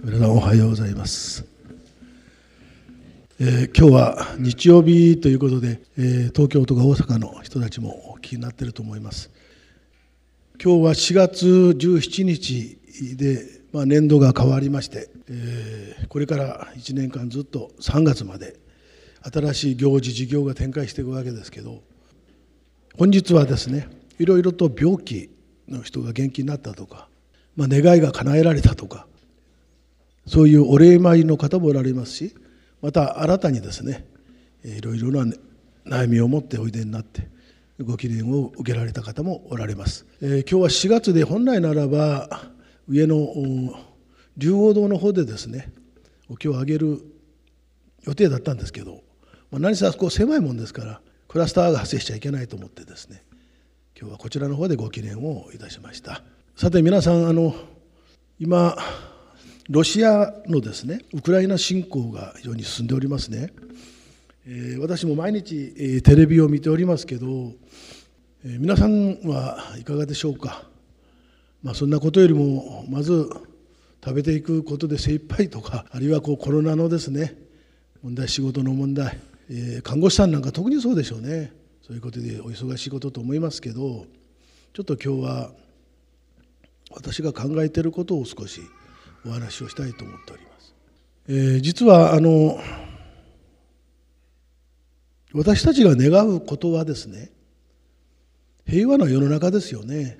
皆さんおはようございます、えー、今日は日曜日ということで、えー、東京とか大阪の人たちも気になっていると思います。今日は4月17日で、まあ、年度が変わりまして、えー、これから1年間ずっと3月まで新しい行事事業が展開していくわけですけど本日はですねいろいろと病気の人が元気になったとか、まあ、願いが叶えられたとかそういうお礼参りの方もおられますしまた新たにですねいろいろな悩みを持っておいでになってご記念を受けられた方もおられます、えー、今日は4月で本来ならば上の竜王堂の方でですねお経をあげる予定だったんですけど、まあ、何せあそこ狭いもんですからクラスターが発生しちゃいけないと思ってですね今日はこちらの方でご記念をいたしました。さて皆さんあの今ロシアのですねウクライナ侵攻が非常に進んでおりますね、えー、私も毎日、えー、テレビを見ておりますけど、えー、皆さんはいかがでしょうか、まあ、そんなことよりもまず食べていくことで精一杯とかあるいはこうコロナのですね問題仕事の問題、え看護師さんなんか特にそうでしょうね。そういうことでお忙しいことと思いますけどちょっと今日は私が考えていることを少しお話をしたいと思っております。えー、実はあの私たちが願うことはですね平和な世の中ですよね。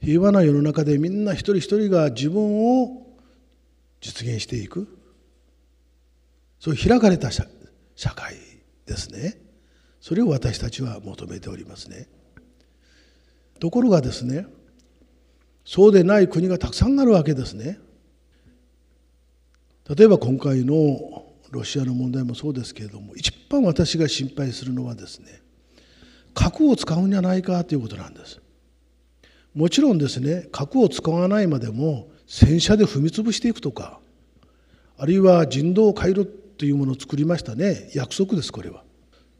平和な世の中でみんな一人一人が自分を実現していくそういう開かれた社会ですねそれを私たちは求めておりますねところがですねそうでない国がたくさんあるわけですね。例えば今回のロシアの問題もそうですけれども一番私が心配するのはですね核を使うんじゃないかということなんです。もちろんですね核を使わないまでも戦車で踏み潰していくとかあるいは人道回廊というものを作りましたね約束ですこれは。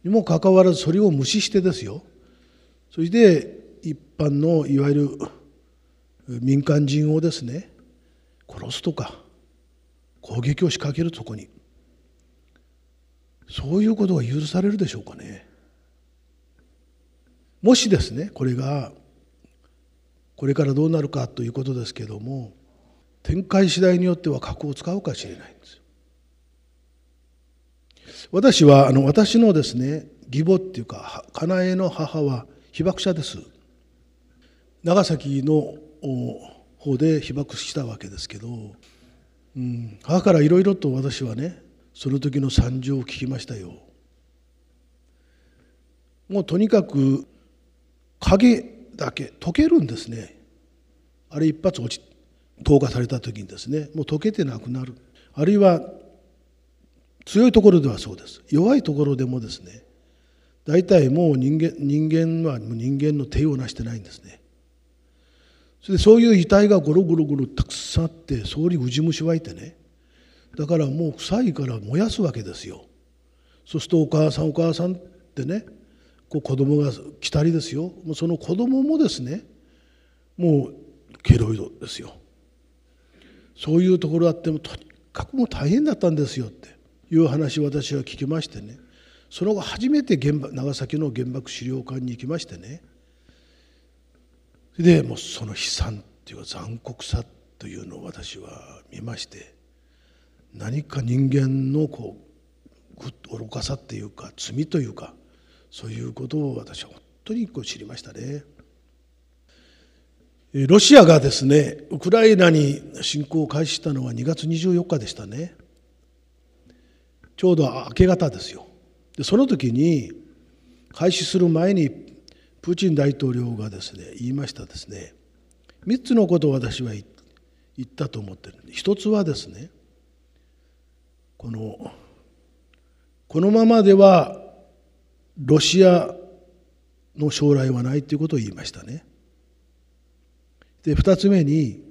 にもかかわらずそれを無視してですよそして一般のいわゆる民間人をですね殺すとか攻撃を仕掛けるそこにそういうことが許されるでしょうかね。もしですねこれがこれからどうなるかということですけども展開次第によっては核を使うかもしれないんです私はあの私のですね義母っていうか家内の母は被爆者です。長崎の方で被爆したわけですけど、うん、母からいろいろと私はねその時の惨状を聞きましたよ。もうとにかく影だけ溶けるんですね。あれ一発落ち投下された時にですねもう溶けてなくなる。あるいは強いところではそうです。弱いところでもですね大体もう人間人間は人間の手をなしてないんですね。それでそういう遺体がゴロゴロゴロたくさんあってそこにウジ虫湧いてね。だからもう臭いから燃やすわけですよ。そうするとお母さんお母さんってねこう子供が来たりですよ。もうその子供もですねもうケロイドですよ。そういうところあってもとにかくもう大変だったんですよっていう話を私は聞きましてね。その後初めて原爆長崎の原爆資料館に行きましてね。でもうその悲惨っていうか残酷さというのを私は見まして何か人間のこう愚かさっていうか罪というかそういうことを私は本当にこう知りましたね。ロシアがですねウクライナに侵攻を開始したのは2月24日でしたねちょうど明け方ですよでその時に開始する前にプーチン大統領がですね言いましたですね3つのことを私は言ったと思ってる一つはですねこのこのままではロシアの将来はないということを言いましたね。で2つ目に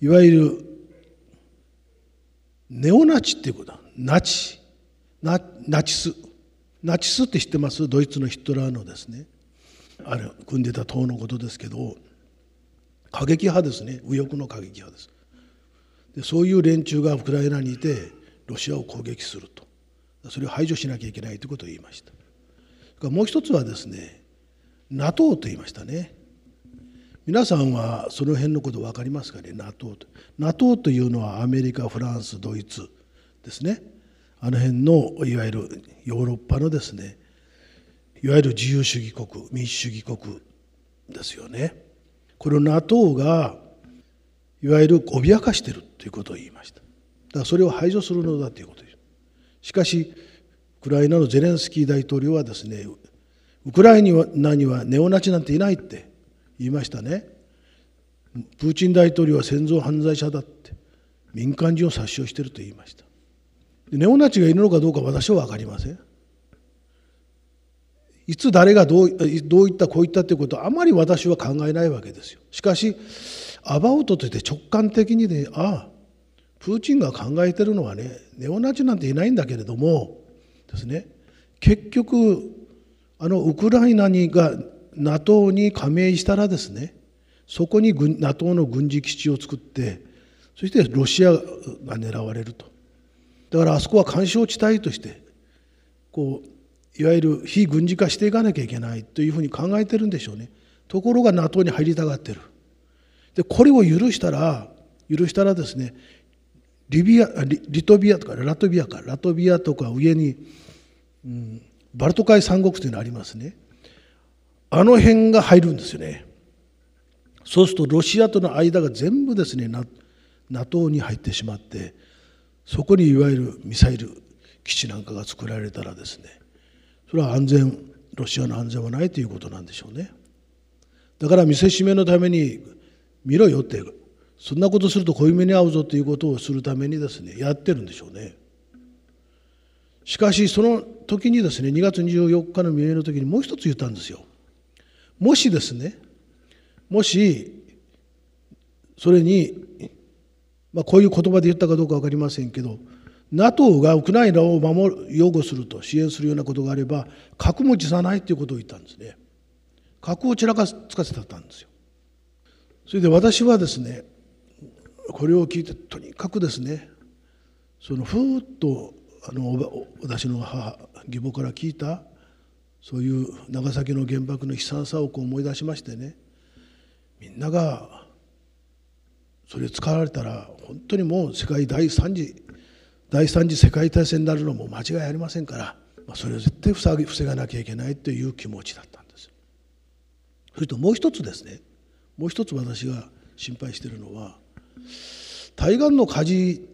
いわゆるネオナチっていうことだナチナナチスナチスって知ってます？ドイツのヒットラーのですねあれ組んでた党のことですけど過激派ですね。右翼の過激派です。でそういう連中がウクライナにいてロシアを攻撃すると。それを排除しなきゃいけないということを言いました。もう一つはですね NATO と言いましたね。皆さんはその辺のこと分かりますかね？NATO と。NATO というのはアメリカフランスドイツですね。あの辺のいわゆるヨーロッパのですねいわゆる自由主義国民主主義国ですよね。この NATO がいわゆる脅かしているということを言いました。だからそれを排除するのだということです。しかしウクライナのゼレンスキー大統領はですねウクライナにはネオナチなんていないって言いましたね。プーチン大統領は戦争犯罪者だって民間人を殺傷していると言いました。ネオナチがいるのかどうか私は分かりません。いつ誰がどうどういったこういったということはあまり私は考えないわけですよ。しかしアバウトとして直感的にねああプーチンが考えてるのはねネオナチなんていないんだけれどもですね。結局あのウクライナにが NATO に加盟したらですねそこに NATO の軍事基地を作ってそしてロシアが狙われると。だからあそこは干渉地帯としてこういわゆる非軍事化していかなきゃいけないというふうに考えてるんでしょうね。ところが NATO に入りたがってる。でこれを許したら許したらですねリビアリリトビアとかラトビアか。ラトビアとか上に、うん、バルト海三国というのがありますね。あの辺が入るんですよね。そうするとロシアとの間が全部ですね NATO に入ってしまってそこにいわゆるミサイル基地なんかが作られたらですねそれは安全ロシアの安全はないということなんでしょうね。だから見せしめのために見ろよってそんなことすると濃いめに遭うぞということをするためにですねやってるんでしょうね。しかしその時にですね2月24日の未明の時にもう一つ言ったんですよ。もしですねもしそれに、まあ、こういう言葉で言ったかどうか分かりませんけど NATO がウクライナを守る擁護すると支援するようなことがあれば核も辞さないということを言ったんですね。核を散らかつかせたんですよ。それで私はですねこれを聞いてとにかくですねそのふーっとあの私の母義母から聞いたそういう長崎の原爆の悲惨さをこう思い出しましてねみんながそれ使われたら本当にもう世界第三次第三次世界大戦になるのも間違いありませんから、まあ、それを絶対防がなきゃいけないという気持ちだったんです。それともう一つですね。もう一つ私が心配しているのは対岸の火事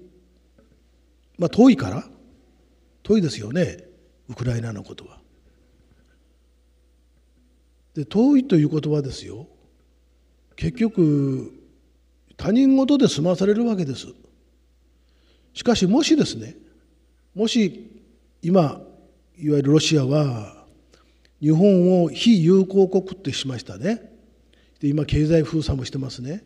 まあ遠いから遠いですよねウクライナのことは。で遠いという言葉ですよ。結局他人事で済まされるわけです。しかしもしですねもし今いわゆるロシアは日本を非友好国ってしましたね。で今経済封鎖もしてますね。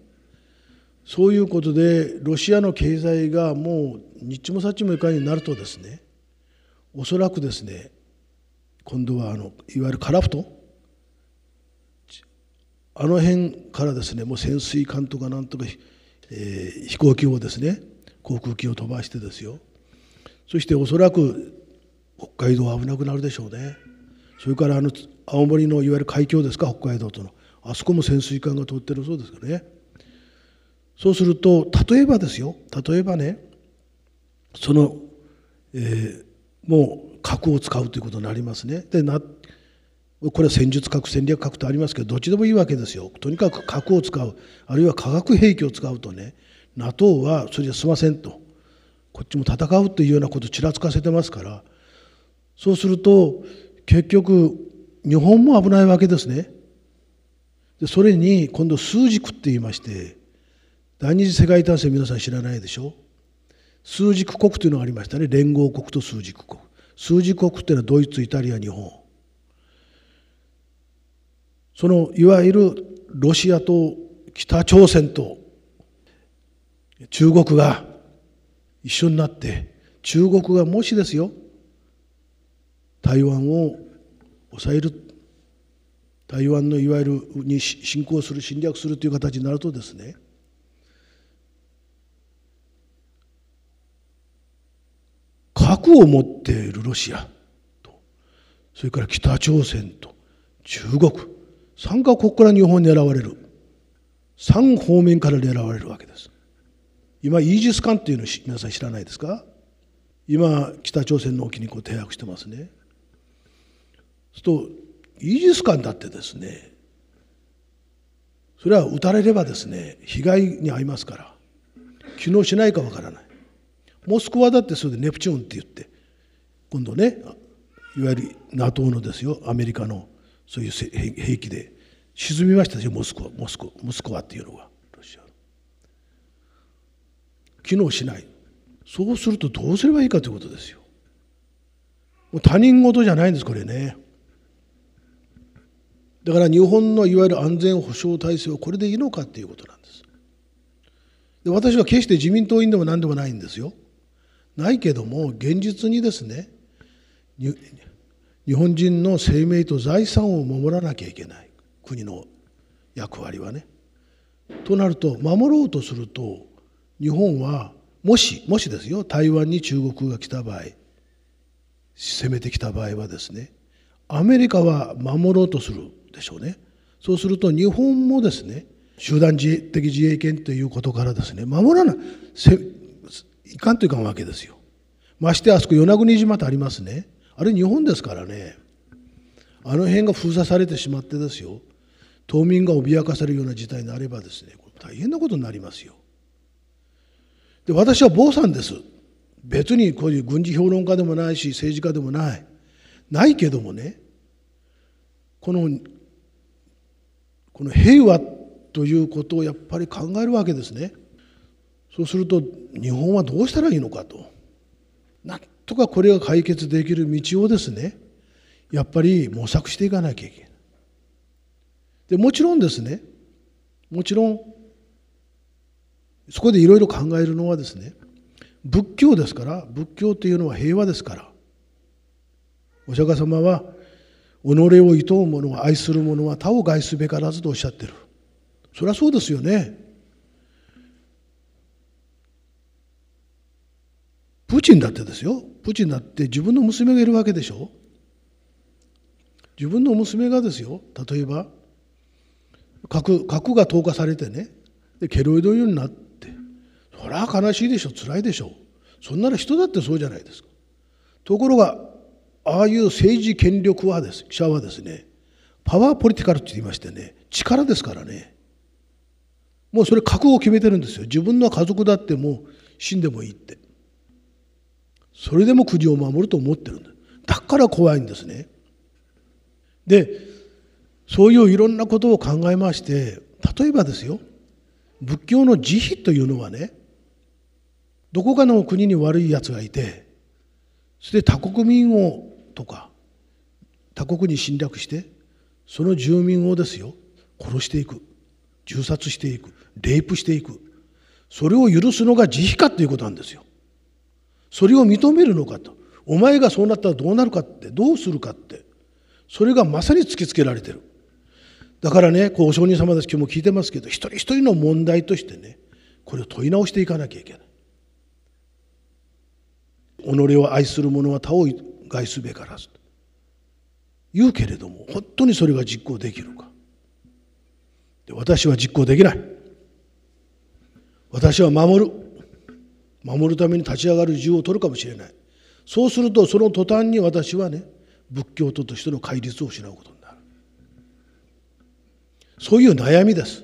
そういうことでロシアの経済がもう日もさっちもいかになるとですねおそらくですね今度はあのいわゆるカラフト。あの辺からですねもう潜水艦とかなんとか、えー、飛行機をですね航空機を飛ばしてですよ。そしておそらく北海道は危なくなるでしょうね。それからあの青森のいわゆる海峡ですか北海道との。あそこも潜水艦が通ってるそうですからね。そうすると例えばですよ。例えばねその、えー、もう核を使うということになりますね。でなこれは戦術核戦略核とありますけどどっちでもいいわけですよ。とにかく核を使う。あるいは化学兵器を使うとね NATO はそれじゃ済ませんと。こっちも戦うというようなことをちらつかせてますから。そうすると結局日本も危ないわけですね。でそれに今度数軸って言いまして第二次世界大戦皆さん知らないでしょ？数軸国というのがありましたね。連合国と数軸国。数軸国っていうのはドイツイタリア日本。そのいわゆるロシアと北朝鮮と中国が一緒になって中国がもしですよ台湾を抑える台湾のいわゆるに侵攻する侵略するという形になるとですね核を持っているロシアとそれから北朝鮮と中国3カ国から日本に狙われる3方面から狙われるわけです。今イージス艦っていうの皆さん知らないですか？今北朝鮮の沖にこう停泊してますね。するとイージス艦だってですねそれは撃たれればですね被害に遭いますから機能しないかわからない。モスクワだってそれでネプチューンって言って今度ねいわゆる NATO のですよアメリカのそういう兵器で沈みましたよモスクワモスクモスクワっていうのが。機能しない。そうするとどうすればいいかということですよ。もう他人事じゃないんですこれね。だから日本のいわゆる安全保障体制はこれでいいのかっていうことなんです。で私は決して自民党員でも何でもないんですよ。ないけども現実にですね日本人の生命と財産を守らなきゃいけない国の役割はね。となると守ろうとすると日本はもしもしですよ台湾に中国が来た場合攻めてきた場合はですねアメリカは守ろうとするでしょうね。そうすると日本もですね集団自衛的自衛権ということからですね守らないいかんといかんわけですよ。ましてあそこ与那国島とありますねあれ日本ですからねあの辺が封鎖されてしまってですよ島民が脅かされるような事態になればですね大変なことになりますよ。で私は坊さんです別にこういう軍事評論家でもないし政治家でもないないけどもねこのこの平和ということをやっぱり考えるわけですね。そうすると日本はどうしたらいいのかと。なんとかこれが解決できる道をですねやっぱり模索していかなきゃいけない。でもちろんですねもちろんそこでいろいろ考えるのはですね仏教ですから仏教というのは平和ですからお釈迦様は己を厭う者は愛する者は他を害すべからずとおっしゃってるそりゃそうですよね。プーチンだってですよ。プーチンだって自分の娘がいるわけでしょ。自分の娘がですよ。例えば核核が投下されてねでケロイドようになってそりゃ悲しいでしょ。辛いでしょ。そんなら人だってそうじゃないですか。ところがああいう政治権力はです記者はですねパワーポリティカルって言いましてね力ですからね。もうそれ覚悟を決めてるんですよ。自分の家族だってもう死んでもいいって。それでも国を守ると思ってるんだ。だから怖いんですね。でそういういろんなことを考えまして例えばですよ。仏教の慈悲というのはねどこかの国に悪いやつがいてそして他国民をとか他国に侵略してその住民をですよ殺していく銃殺していくレイプしていく。それを許すのが慈悲かということなんですよ。それを認めるのかと。お前がそうなったらどうなるかってどうするかって。それがまさに突きつけられてる。だからねこうお上人様たち今日も聞いてますけど一人一人の問題としてねこれを問い直していかなきゃいけない。己を愛する者は他を害すべからず。言うけれども本当にそれが実行できるか。で私は実行できない。私は守る。守るために立ち上がる銃を取るかもしれない。そうするとその途端に私はね仏教徒としての戒律を失うことになる。そういう悩みです。